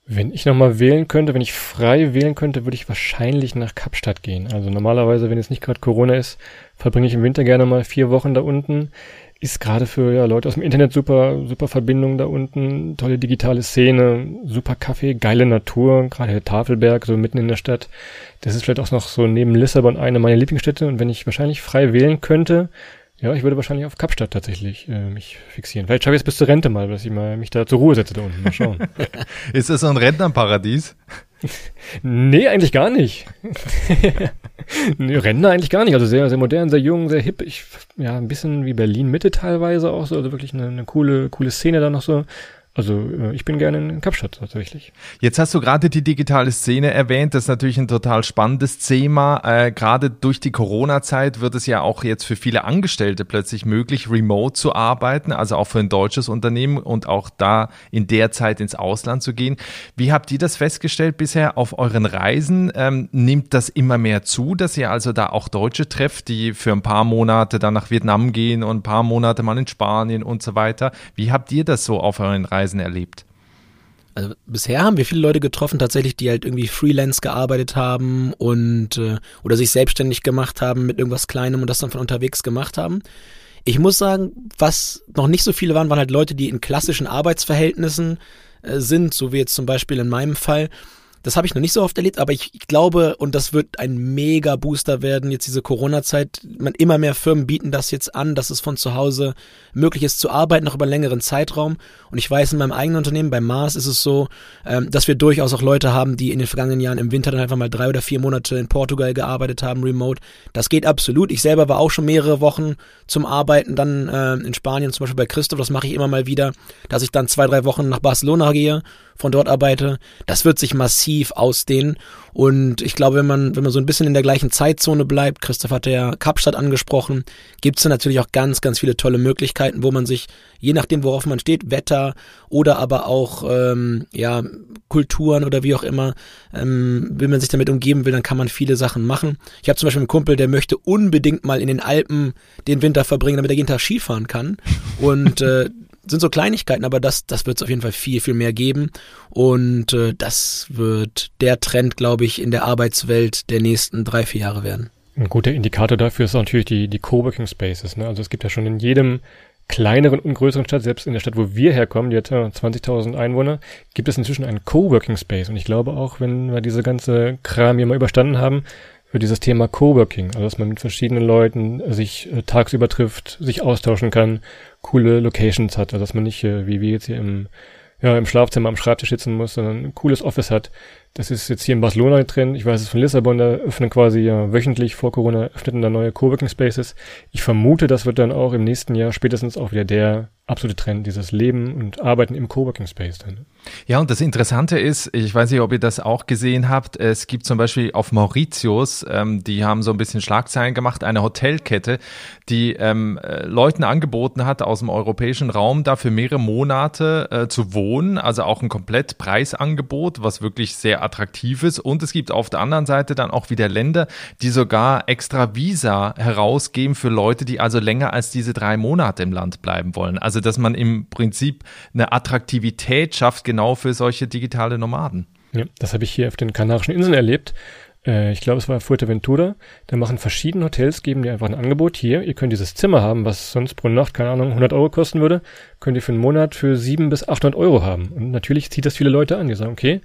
Wenn ich nochmal wählen könnte, wenn ich frei wählen könnte, würde ich wahrscheinlich nach Kapstadt gehen. Also normalerweise, wenn jetzt nicht gerade Corona ist, verbringe ich im Winter gerne mal vier Wochen da unten ist gerade für ja, Leute aus dem Internet super, super Verbindung da unten, tolle digitale Szene, super Kaffee, geile Natur, gerade der Tafelberg, so mitten in der Stadt. Das ist vielleicht auch noch so neben Lissabon eine meiner Lieblingsstädte. Und wenn ich wahrscheinlich frei wählen könnte, Ja, ich würde wahrscheinlich auf Kapstadt tatsächlich äh, mich fixieren. Vielleicht schaffe ich es bis zur Rente mal, dass ich mal mich da zur Ruhe setze da unten. Mal schauen. Ist das so ein Rentnerparadies? nee, eigentlich gar nicht. nee, Rentner eigentlich gar nicht. Also sehr, sehr modern, sehr jung, sehr hip. Ich, ja, ein bisschen wie Berlin Mitte teilweise auch so. Also wirklich eine, eine coole, coole Szene da noch so. Also äh, ich bin gerne in Kapstadt tatsächlich. Jetzt hast du gerade die digitale Szene erwähnt. Das ist natürlich ein total spannendes Thema. Äh, gerade durch die Corona-Zeit wird es ja auch jetzt für viele Angestellte plötzlich möglich, remote zu arbeiten, also auch für ein deutsches Unternehmen und auch da in der Zeit ins Ausland zu gehen. Wie habt ihr das festgestellt bisher auf euren Reisen? Ähm, nimmt das immer mehr zu, dass ihr also da auch Deutsche trefft, die für ein paar Monate dann nach Vietnam gehen und ein paar Monate mal in Spanien und so weiter? Wie habt ihr das so auf euren Reisen Reisen erlebt? Also bisher haben wir viele Leute getroffen, tatsächlich, die halt irgendwie Freelance gearbeitet haben und äh, oder sich selbstständig gemacht haben mit irgendwas Kleinem und das dann von unterwegs gemacht haben. Ich muss sagen, was noch nicht so viele waren, waren halt Leute, die in klassischen Arbeitsverhältnissen äh, sind, so wie jetzt zum Beispiel in meinem Fall. Das habe ich noch nicht so oft erlebt, aber ich, glaube, und das wird ein mega Booster werden, jetzt diese Corona-Zeit. Immer mehr Firmen bieten das jetzt an, dass es von zu Hause möglich ist zu arbeiten, auch über einen längeren Zeitraum. Und ich weiß, in meinem eigenen Unternehmen, bei Mars, ist es so, ähm, dass wir durchaus auch Leute haben, die in den vergangenen Jahren im Winter dann einfach mal drei oder vier Monate in Portugal gearbeitet haben, remote. Das geht absolut. Ich selber war auch schon mehrere Wochen zum Arbeiten dann äh, in Spanien, zum Beispiel bei Christoph. Das mache ich immer mal wieder, dass ich dann zwei, drei Wochen nach Barcelona gehe von dort arbeite. Das wird sich massiv ausdehnen. Und ich glaube, wenn man, wenn man so ein bisschen in der gleichen Zeitzone bleibt, Christoph hatte ja Kapstadt angesprochen, gibt es natürlich auch ganz, ganz viele tolle Möglichkeiten, wo man sich, je nachdem, worauf man steht, Wetter oder aber auch ähm, ja, Kulturen oder wie auch immer, ähm, wenn man sich damit umgeben will, dann kann man viele Sachen machen. Ich habe zum Beispiel einen Kumpel, der möchte unbedingt mal in den Alpen den Winter verbringen, damit er jeden Tag Skifahren kann. Und äh, sind so Kleinigkeiten, aber das, das wird es auf jeden Fall viel, viel mehr geben. Und äh, das wird der Trend, glaube ich, in der Arbeitswelt der nächsten drei, vier Jahre werden. Ein guter Indikator dafür ist natürlich die, die Coworking Spaces. Ne? Also es gibt ja schon in jedem kleineren und größeren Stadt, selbst in der Stadt, wo wir herkommen, die hat ja 20.000 Einwohner, gibt es inzwischen einen Coworking Space. Und ich glaube auch, wenn wir diese ganze Kram hier mal überstanden haben, für dieses Thema Coworking, also dass man mit verschiedenen Leuten sich äh, tagsüber trifft, sich austauschen kann, coole Locations hat, also dass man nicht äh, wie wir jetzt hier im ja, im Schlafzimmer am Schreibtisch sitzen muss, sondern ein cooles Office hat. Das ist jetzt hier in Barcelona drin. Ich weiß es von Lissabon, da öffnen quasi ja wöchentlich vor Corona öffneten da neue Coworking Spaces. Ich vermute, das wird dann auch im nächsten Jahr spätestens auch wieder der absolute Trend, dieses Leben und Arbeiten im Coworking Space dann. Ja, und das Interessante ist, ich weiß nicht, ob ihr das auch gesehen habt, es gibt zum Beispiel auf Mauritius, ähm, die haben so ein bisschen Schlagzeilen gemacht, eine Hotelkette, die ähm, äh, Leuten angeboten hat, aus dem europäischen Raum da für mehrere Monate äh, zu wohnen, also auch ein komplett Preisangebot, was wirklich sehr attraktiv ist. Und es gibt auf der anderen Seite dann auch wieder Länder, die sogar extra Visa herausgeben für Leute, die also länger als diese drei Monate im Land bleiben wollen. Also, dass man im Prinzip eine Attraktivität schafft, genau für solche digitale Nomaden. Ja, das habe ich hier auf den Kanarischen Inseln erlebt. Äh, ich glaube, es war Fuerteventura. Da machen verschiedene Hotels, geben dir einfach ein Angebot. Hier, ihr könnt dieses Zimmer haben, was sonst pro Nacht, keine Ahnung, 100 Euro kosten würde, könnt ihr für einen Monat für 700 bis 800 Euro haben. Und natürlich zieht das viele Leute an, die sagen, okay,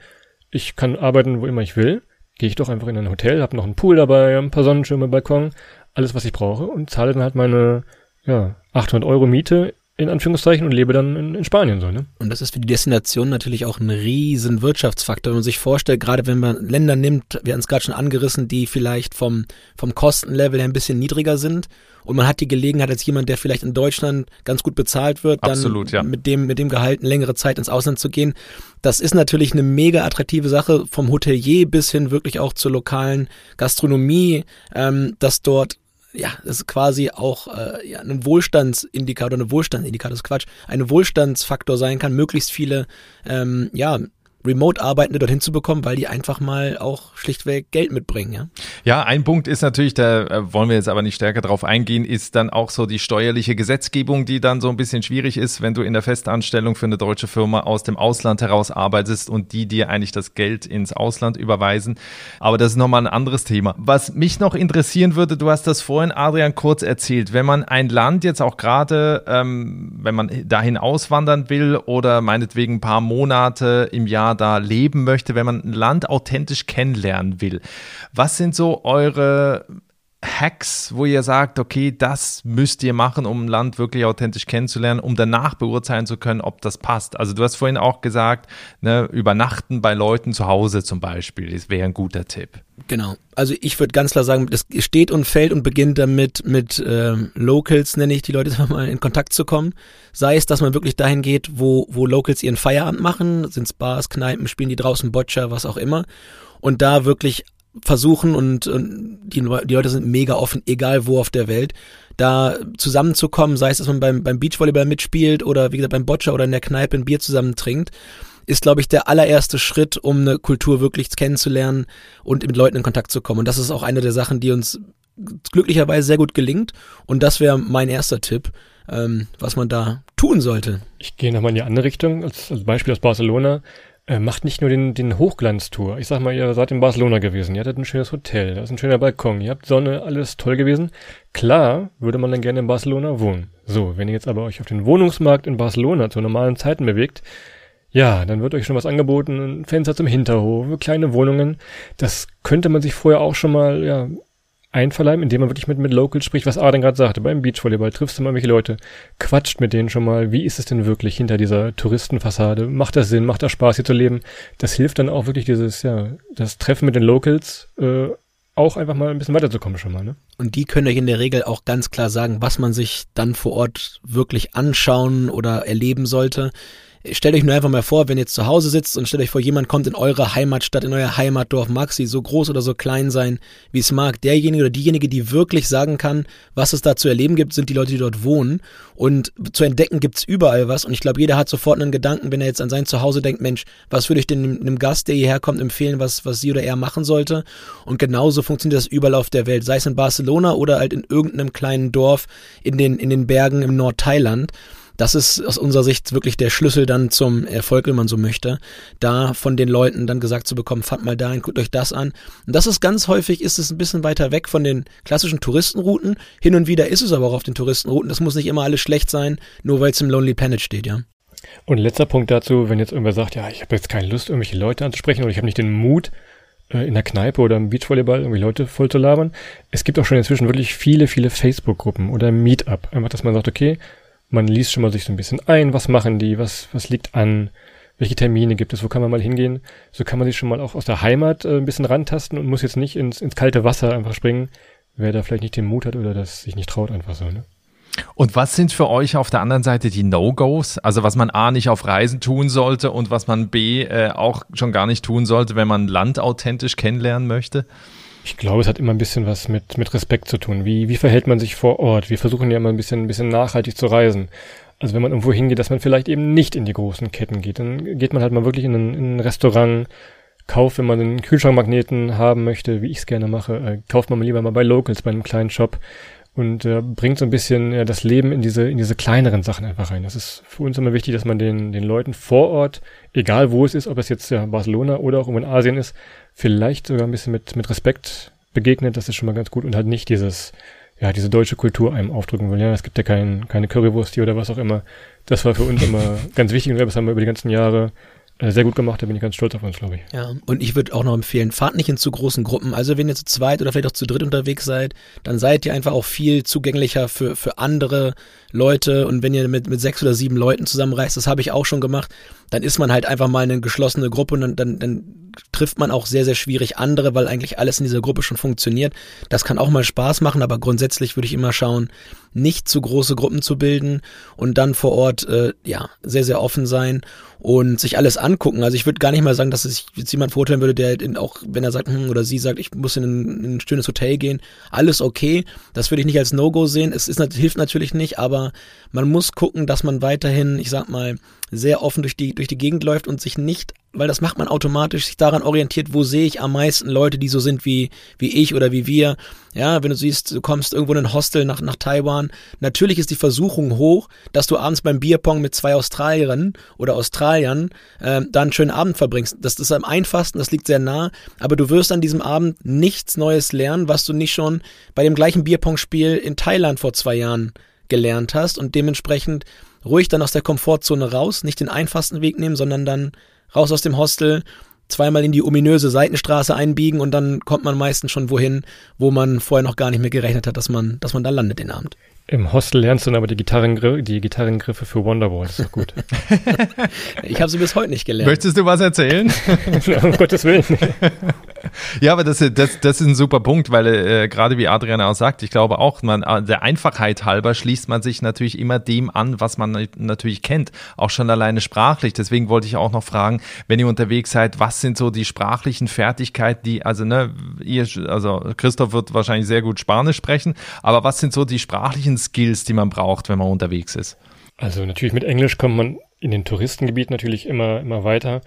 ich kann arbeiten, wo immer ich will. Gehe ich doch einfach in ein Hotel, habe noch einen Pool dabei, ein paar Sonnenschirme, Balkon, alles, was ich brauche und zahle dann halt meine ja, 800 Euro Miete in Anführungszeichen und lebe dann in, in, Spanien so, ne? Und das ist für die Destination natürlich auch ein riesen Wirtschaftsfaktor. Wenn man sich vorstellt, gerade wenn man Länder nimmt, wir haben es gerade schon angerissen, die vielleicht vom, vom Kostenlevel her ein bisschen niedriger sind und man hat die Gelegenheit als jemand, der vielleicht in Deutschland ganz gut bezahlt wird, dann Absolut, ja. mit dem, mit dem Gehalt eine längere Zeit ins Ausland zu gehen. Das ist natürlich eine mega attraktive Sache, vom Hotelier bis hin wirklich auch zur lokalen Gastronomie, ähm, dass dort ja, das ist quasi auch äh, ja, ein Wohlstandsindikator, eine Wohlstandsindikator, ist Quatsch, ein Wohlstandsfaktor sein kann, möglichst viele ähm, ja, Remote-Arbeitende dorthin zu bekommen, weil die einfach mal auch schlichtweg Geld mitbringen, ja. Ja, ein Punkt ist natürlich, da äh, wollen wir jetzt aber nicht stärker drauf eingehen, ist dann auch so die steuerliche Gesetzgebung, die dann so ein bisschen schwierig ist, wenn du in der Festanstellung für eine deutsche Firma aus dem Ausland heraus arbeitest und die dir eigentlich das Geld ins Ausland überweisen. Aber das ist nochmal ein anderes Thema. Was mich noch interessieren würde, du hast das vorhin, Adrian, kurz erzählt, wenn man ein Land jetzt auch gerade, ähm, wenn man dahin auswandern will oder meinetwegen ein paar Monate im Jahr da leben möchte, wenn man ein Land authentisch kennenlernen will. Was sind so eure Hacks, wo ihr sagt, okay, das müsst ihr machen, um ein Land wirklich authentisch kennenzulernen, um danach beurteilen zu können, ob das passt? Also du hast vorhin auch gesagt, ne, übernachten bei Leuten zu Hause zum Beispiel, das wäre ein guter Tipp. Genau. Also ich würde ganz klar sagen, das steht und fällt und beginnt damit, mit ähm, Locals, nenne ich die Leute, mal in Kontakt zu kommen. Sei es, dass man wirklich dahin geht, wo, wo Locals ihren Feierabend machen, sind Bars, Kneipen, spielen die draußen Boccia, was auch immer. Und da wirklich versuchen und, und die, die Leute sind mega offen, egal wo auf der Welt, da zusammenzukommen, sei es, dass man beim, beim Beachvolleyball mitspielt oder wie gesagt beim Boccia oder in der Kneipe ein Bier zusammen trinkt, ist, glaube ich, der allererste Schritt, um eine Kultur wirklich kennenzulernen und mit Leuten in Kontakt zu kommen. Und das ist auch eine der Sachen, die uns glücklicherweise sehr gut gelingt. Und das wäre mein erster Tipp, ähm, was man da tun sollte. Ich gehe nochmal in die andere Richtung, als, als Beispiel aus Barcelona. Äh, macht nicht nur den, den Hochglanztour. Ich sag mal, ihr seid in Barcelona gewesen, ihr hattet ein schönes Hotel, da ist ein schöner Balkon, ihr habt Sonne, alles toll gewesen. Klar würde man dann gerne in Barcelona wohnen. So, wenn ihr jetzt aber euch auf den Wohnungsmarkt in Barcelona zu normalen Zeiten bewegt, ja, dann wird euch schon was angeboten, ein Fenster zum Hinterhof, kleine Wohnungen. Das könnte man sich vorher auch schon mal ja, einverleiben, indem man wirklich mit, mit Locals spricht, was Arden gerade sagte. Beim Beachvolleyball triffst du mal welche Leute, quatscht mit denen schon mal, wie ist es denn wirklich hinter dieser Touristenfassade? Macht das Sinn? Macht das Spaß, hier zu leben? Das hilft dann auch wirklich dieses, ja, das Treffen mit den Locals, äh, auch einfach mal ein bisschen weiterzukommen schon mal, ne? Und die können euch in der Regel auch ganz klar sagen, was man sich dann vor Ort wirklich anschauen oder erleben sollte stellt euch nur einfach mal vor, wenn ihr jetzt zu Hause sitzt und stellt euch vor, jemand kommt in eure Heimatstadt, in euer Heimatdorf, mag sie so groß oder so klein sein, wie es mag. Derjenige oder diejenige, die wirklich sagen kann, was es da zu erleben gibt, sind die Leute, die dort wohnen. Und zu entdecken gibt's überall was. Und ich glaube, jeder hat sofort einen Gedanken, wenn er jetzt an sein Zuhause denkt, Mensch, was würde ich denn einem Gast, der hierher kommt, empfehlen, was, was sie oder er machen sollte? Und genauso funktioniert das überall auf der Welt, sei es in Barcelona oder halt in irgendeinem kleinen Dorf in den, in den Bergen im Nordthailand das ist aus unserer Sicht wirklich der Schlüssel dann zum Erfolg, wenn man so möchte, da von den Leuten dann gesagt zu bekommen, fahrt mal dahin, guckt euch das an. Und das ist ganz häufig, ist es ein bisschen weiter weg von den klassischen Touristenrouten. Hin und wieder ist es aber auch auf den Touristenrouten. Das muss nicht immer alles schlecht sein, nur weil es im Lonely Planet steht, ja. Und letzter Punkt dazu, wenn jetzt irgendwer sagt, ja, ich habe jetzt keine Lust, irgendwelche Leute anzusprechen oder ich habe nicht den Mut, äh, in der Kneipe oder im Beachvolleyball irgendwie Leute voll zu labern. Es gibt auch schon inzwischen wirklich viele, viele Facebook-Gruppen oder Meetup. Einfach, dass man sagt, okay, man liest schon mal sich so ein bisschen ein, was machen die, was, was liegt an, welche Termine gibt es, wo kann man mal hingehen. So kann man sich schon mal auch aus der Heimat äh, ein bisschen rantasten und muss jetzt nicht ins, ins kalte Wasser einfach springen, wer da vielleicht nicht den Mut hat oder das sich nicht traut, einfach so, ne? Und was sind für euch auf der anderen Seite die No-Gos? Also was man A nicht auf Reisen tun sollte und was man B äh, auch schon gar nicht tun sollte, wenn man Land authentisch kennenlernen möchte? Ich glaube, es hat immer ein bisschen was mit, mit Respekt zu tun. Wie, wie verhält man sich vor Ort? Wir versuchen ja immer ein bisschen, ein bisschen nachhaltig zu reisen. Also wenn man irgendwo hingeht, dass man vielleicht eben nicht in die großen Ketten geht, dann geht man halt mal wirklich in ein, in ein Restaurant, kauft, wenn man einen Kühlschrankmagneten haben möchte, wie ich es gerne mache, äh, kauft man lieber mal bei Locals, bei einem kleinen Shop und äh, bringt so ein bisschen ja, das Leben in diese, in diese kleineren Sachen einfach rein. Das ist für uns immer wichtig, dass man den, den Leuten vor Ort, egal wo es ist, ob es jetzt ja Barcelona oder auch irgendwo in Asien ist, vielleicht sogar ein bisschen mit, mit Respekt begegnet. Das ist schon mal ganz gut und halt nicht dieses, ja, diese deutsche Kultur einem aufdrücken will. Ja, es gibt ja kein, keine Currywurst hier oder was auch immer. Das war für uns immer ganz wichtig und das haben wir über die ganzen Jahre äh, sehr gut gemacht, da bin ich ganz stolz auf uns, glaube ich. Ja, und ich würde auch noch empfehlen, fahrt nicht in zu großen Gruppen. Also wenn ihr zu zweit oder vielleicht auch zu dritt unterwegs seid, dann seid ihr einfach auch viel zugänglicher für, für andere Leute. Und wenn ihr mit, mit sechs oder sieben Leuten zusammenreist, das habe ich auch schon gemacht, dann ist man halt einfach mal eine geschlossene Gruppe und dann, dann, dann trifft man auch sehr, sehr schwierig andere, weil eigentlich alles in dieser Gruppe schon funktioniert. Das kann auch mal Spaß machen, aber grundsätzlich würde ich immer schauen, nicht zu große Gruppen zu bilden und dann vor Ort äh, ja sehr, sehr offen sein und sich alles angucken. Also ich würde gar nicht mal sagen, dass es jetzt jemand verurteilen würde, der in, auch, wenn er sagt, hm, oder sie sagt, ich muss in ein, in ein schönes Hotel gehen, alles okay. Das würde ich nicht als No-Go sehen. Es ist, hilft natürlich nicht, aber man muss gucken, dass man weiterhin, ich sag mal, sehr offen durch die, durch die Gegend läuft und sich nicht, weil das macht man automatisch, sich daran orientiert, wo sehe ich am meisten Leute, die so sind wie, wie ich oder wie wir. Ja, wenn du siehst, du kommst irgendwo in ein Hostel nach, nach Taiwan, natürlich ist die Versuchung hoch, dass du abends beim Bierpong mit zwei Australierinnen oder Australiern äh, da einen schönen Abend verbringst. Das ist am einfachsten, das liegt sehr nah, aber du wirst an diesem Abend nichts Neues lernen, was du nicht schon bei dem gleichen Bierpong-Spiel in Thailand vor zwei Jahren gelernt hast und dementsprechend ruhig dann aus der Komfortzone raus, nicht den einfachsten Weg nehmen, sondern dann raus aus dem Hostel, zweimal in die ominöse Seitenstraße einbiegen und dann kommt man meistens schon wohin, wo man vorher noch gar nicht mehr gerechnet hat, dass man, dass man da landet den Abend. Im Hostel lernst du dann aber die, Gitarrengr die Gitarrengriffe für Wonderwall. Das ist doch gut. ich habe sie bis heute nicht gelernt. Möchtest du was erzählen? um Gottes Willen. ja, aber das, das, das ist ein super Punkt, weil äh, gerade wie Adrian auch sagt, ich glaube auch, man, äh, der Einfachheit halber schließt man sich natürlich immer dem an, was man natürlich kennt, auch schon alleine sprachlich. Deswegen wollte ich auch noch fragen, wenn ihr unterwegs seid, was sind so die sprachlichen Fertigkeiten, die, also ne, ihr, also Christoph wird wahrscheinlich sehr gut Spanisch sprechen, aber was sind so die sprachlichen Skills, die man braucht, wenn man unterwegs ist? Also natürlich mit Englisch kommt man in den Touristengebieten natürlich immer, immer weiter.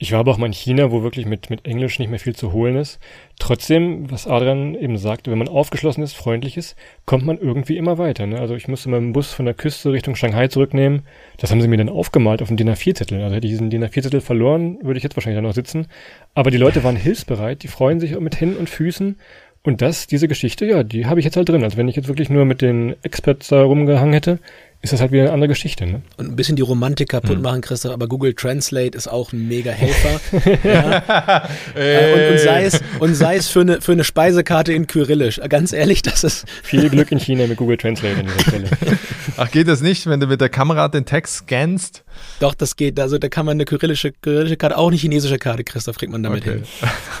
Ich war aber auch mal in China, wo wirklich mit, mit Englisch nicht mehr viel zu holen ist. Trotzdem, was Adrian eben sagte, wenn man aufgeschlossen ist, freundlich ist, kommt man irgendwie immer weiter. Ne? Also ich musste meinen Bus von der Küste Richtung Shanghai zurücknehmen. Das haben sie mir dann aufgemalt auf dem DIN A4-Zettel. Also hätte ich diesen DIN A4-Zettel verloren, würde ich jetzt wahrscheinlich da noch sitzen. Aber die Leute waren hilfsbereit, die freuen sich mit Händen und Füßen und das, diese Geschichte, ja, die habe ich jetzt halt drin. Also wenn ich jetzt wirklich nur mit den Experts da rumgehangen hätte, ist das halt wieder eine andere Geschichte. Ne? Und ein bisschen die Romantik kaputt hm. machen, Christoph, aber Google Translate ist auch ein mega Helfer. ja. äh, und, und, sei es, und sei es für eine, für eine Speisekarte in Kyrillisch. Ganz ehrlich, das ist. Viel Glück in China mit Google Translate an dieser Stelle. Ach, geht das nicht, wenn du mit der Kamera den Text scannst? Doch, das geht. Also da kann man eine kyrillische, kyrillische Karte, auch eine chinesische Karte, Christoph, kriegt man damit okay. hin.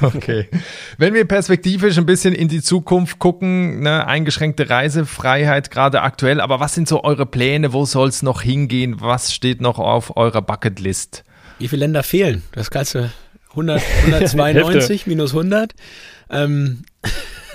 Okay. Wenn wir perspektivisch ein bisschen in die Zukunft gucken, ne, eingeschränkte Reisefreiheit gerade aktuell, aber was sind so eure Pläne? Wo soll es noch hingehen? Was steht noch auf eurer Bucketlist? Wie viele Länder fehlen? Das ganze 100, 192 minus 100. Ähm,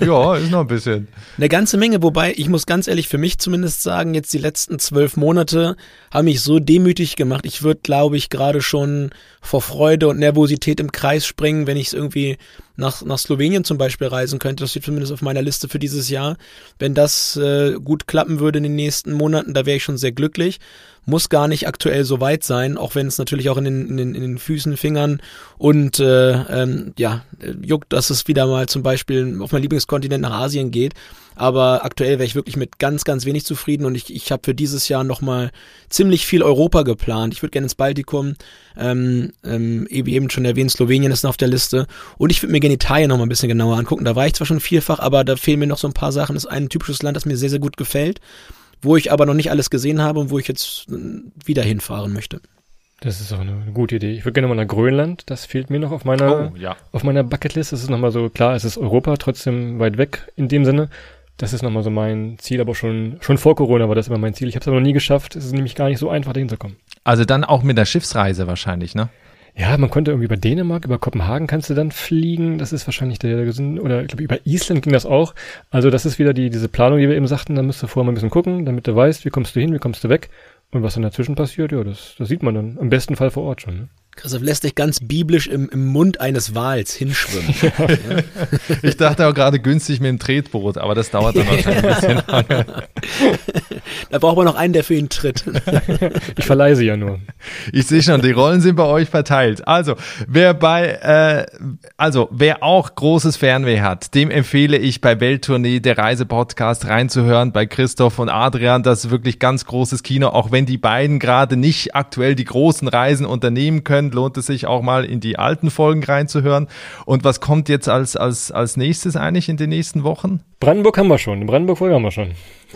ja, ist noch ein bisschen. Eine ganze Menge, wobei ich muss ganz ehrlich für mich zumindest sagen, jetzt die letzten zwölf Monate haben mich so demütig gemacht. Ich würde, glaube ich, gerade schon vor Freude und Nervosität im Kreis springen, wenn ich es irgendwie nach, nach Slowenien zum Beispiel reisen könnte. Das steht zumindest auf meiner Liste für dieses Jahr. Wenn das äh, gut klappen würde in den nächsten Monaten, da wäre ich schon sehr glücklich muss gar nicht aktuell so weit sein, auch wenn es natürlich auch in den, in den, in den Füßen, Fingern und äh, ähm, ja, juckt, dass es wieder mal zum Beispiel auf mein Lieblingskontinent nach Asien geht. Aber aktuell wäre ich wirklich mit ganz, ganz wenig zufrieden und ich, ich habe für dieses Jahr nochmal ziemlich viel Europa geplant. Ich würde gerne ins Baltikum, ähm, ähm, eben schon erwähnt, Slowenien ist noch auf der Liste und ich würde mir gerne Italien nochmal ein bisschen genauer angucken. Da war ich zwar schon vielfach, aber da fehlen mir noch so ein paar Sachen. Das ist ein typisches Land, das mir sehr, sehr gut gefällt wo ich aber noch nicht alles gesehen habe und wo ich jetzt äh, wieder hinfahren möchte. Das ist auch eine gute Idee. Ich würde gerne mal nach Grönland. Das fehlt mir noch auf meiner, oh, ja. auf meiner Bucketlist. Das ist nochmal so, klar, es ist Europa, trotzdem weit weg in dem Sinne. Das ist nochmal so mein Ziel, aber schon, schon vor Corona war das immer mein Ziel. Ich habe es aber noch nie geschafft. Es ist nämlich gar nicht so einfach, dahin zu kommen. Also dann auch mit der Schiffsreise wahrscheinlich, ne? Ja, man konnte irgendwie über Dänemark, über Kopenhagen kannst du dann fliegen. Das ist wahrscheinlich der, oder ich glaube, über Island ging das auch. Also das ist wieder die, diese Planung, die wir eben sagten. Da musst du vorher mal ein bisschen gucken, damit du weißt, wie kommst du hin, wie kommst du weg. Und was dann dazwischen passiert, ja, das, das sieht man dann im besten Fall vor Ort schon. Ne? Christoph lässt dich ganz biblisch im, im Mund eines Wals hinschwimmen. Ja. Ich dachte auch gerade günstig mit dem Tretboot, aber das dauert dann wahrscheinlich ein bisschen lange. Da braucht man noch einen, der für ihn tritt. Ich verleih sie ja nur. Ich sehe schon, die Rollen sind bei euch verteilt. Also, wer bei, äh, also wer auch großes Fernweh hat, dem empfehle ich bei Welttournee der Reisepodcast reinzuhören bei Christoph und Adrian. Das ist wirklich ganz großes Kino, auch wenn die beiden gerade nicht aktuell die großen Reisen unternehmen können lohnt es sich auch mal in die alten Folgen reinzuhören. Und was kommt jetzt als, als, als nächstes eigentlich in den nächsten Wochen? Brandenburg haben wir schon. Brandenburg-Folge haben wir schon.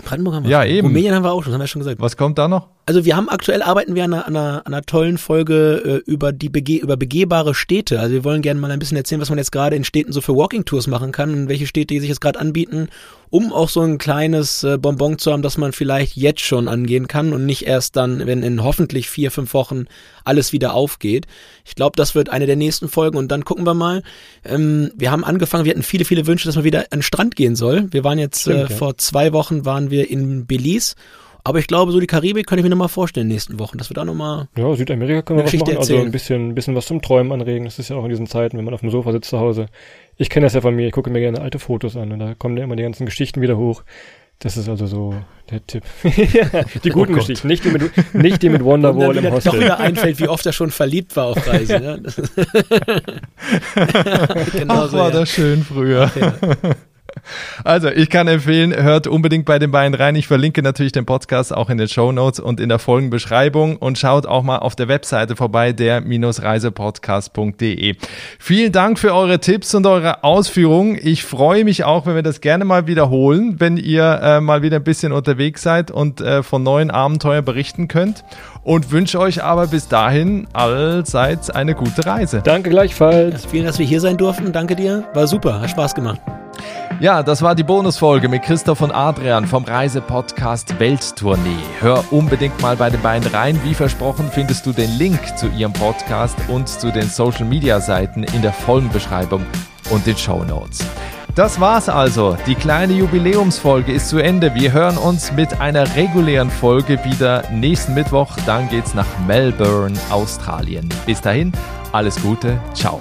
Brandenburg haben wir ja, schon. eben. Rumänien haben wir auch schon, das haben wir schon gesagt. Was kommt da noch? Also wir haben aktuell arbeiten wir an einer, an einer, an einer tollen Folge äh, über die bege über begehbare Städte. Also wir wollen gerne mal ein bisschen erzählen, was man jetzt gerade in Städten so für Walking Tours machen kann und welche Städte sich jetzt gerade anbieten, um auch so ein kleines äh, Bonbon zu haben, das man vielleicht jetzt schon angehen kann und nicht erst dann, wenn in hoffentlich vier, fünf Wochen alles wieder aufgeht. Ich glaube, das wird eine der nächsten Folgen und dann gucken wir mal. Ähm, wir haben angefangen, wir hatten viele, viele Wünsche, dass man wieder an den Strand gehen soll. Wir waren jetzt äh, vor zwei Wochen waren wir in Belize aber ich glaube, so die Karibik kann ich mir nochmal vorstellen in den nächsten Wochen. Das wird auch nochmal. Ja, Südamerika können wir was machen. Erzählen. Also ein bisschen, bisschen was zum Träumen anregen. Das ist ja auch in diesen Zeiten, wenn man auf dem Sofa sitzt zu Hause. Ich kenne das ja von mir. Ich gucke mir gerne alte Fotos an und da kommen ja immer die ganzen Geschichten wieder hoch. Das ist also so der Tipp. die guten oh Geschichten, nicht die mit, nicht die mit Wonderwall im Hostel. Doch wieder einfällt, wie oft er schon verliebt war auf Reisen. ja. genau Ach, so, war ja. das schön früher. Ja. Also, ich kann empfehlen, hört unbedingt bei den beiden rein. Ich verlinke natürlich den Podcast auch in den Show Notes und in der Folgenbeschreibung und schaut auch mal auf der Webseite vorbei, der-reisepodcast.de. Vielen Dank für eure Tipps und eure Ausführungen. Ich freue mich auch, wenn wir das gerne mal wiederholen, wenn ihr äh, mal wieder ein bisschen unterwegs seid und äh, von neuen Abenteuern berichten könnt und wünsche euch aber bis dahin allseits eine gute Reise. Danke gleichfalls. Ja, vielen, dass wir hier sein durften. Danke dir. War super. Hat Spaß gemacht. Ja, das war die Bonusfolge mit Christoph und Adrian vom Reisepodcast Welttournee. Hör unbedingt mal bei den beiden rein. Wie versprochen findest du den Link zu ihrem Podcast und zu den Social Media Seiten in der Folgenbeschreibung und den Show Notes. Das war's also. Die kleine Jubiläumsfolge ist zu Ende. Wir hören uns mit einer regulären Folge wieder nächsten Mittwoch. Dann geht's nach Melbourne, Australien. Bis dahin, alles Gute. Ciao.